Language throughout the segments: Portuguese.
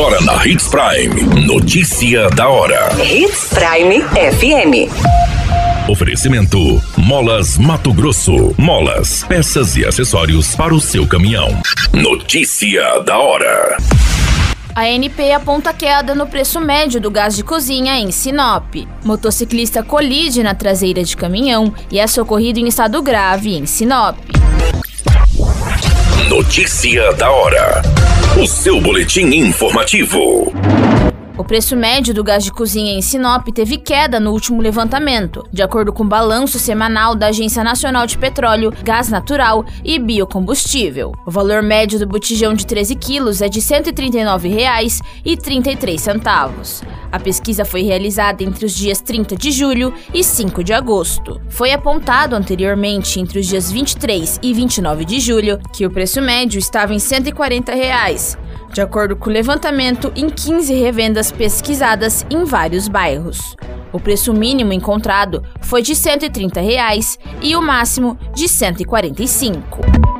Agora na Hits Prime. Notícia da hora. Hits Prime FM. Oferecimento: Molas Mato Grosso. Molas, peças e acessórios para o seu caminhão. Notícia da hora. A ANP aponta queda no preço médio do gás de cozinha em Sinop. Motociclista colide na traseira de caminhão e é socorrido em estado grave em Sinop. Notícia da hora. O seu boletim informativo. O preço médio do gás de cozinha em Sinop teve queda no último levantamento, de acordo com o balanço semanal da Agência Nacional de Petróleo, Gás Natural e Biocombustível. O valor médio do botijão de 13 quilos é de R$ 139,33. A pesquisa foi realizada entre os dias 30 de julho e 5 de agosto. Foi apontado anteriormente, entre os dias 23 e 29 de julho, que o preço médio estava em 140 reais, de acordo com o levantamento em 15 revendas pesquisadas em vários bairros. O preço mínimo encontrado foi de 130 reais e o máximo de R$ 145.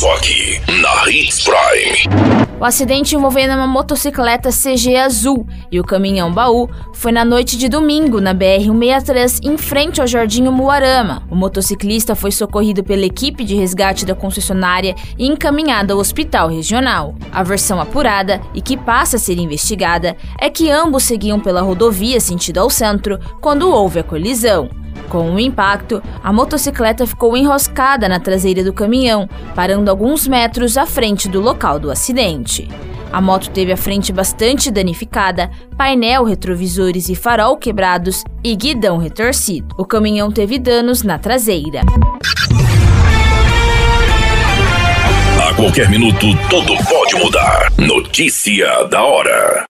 Só aqui, na Hits Prime. O acidente envolvendo uma motocicleta CG azul e o caminhão baú foi na noite de domingo na BR-163, em frente ao Jardim Muarama. O motociclista foi socorrido pela equipe de resgate da concessionária e encaminhado ao hospital regional. A versão apurada e que passa a ser investigada é que ambos seguiam pela rodovia sentido ao centro quando houve a colisão. Com o impacto, a motocicleta ficou enroscada na traseira do caminhão, parando alguns metros à frente do local do acidente. A moto teve a frente bastante danificada, painel, retrovisores e farol quebrados e guidão retorcido. O caminhão teve danos na traseira. A qualquer minuto, tudo pode mudar. Notícia da hora.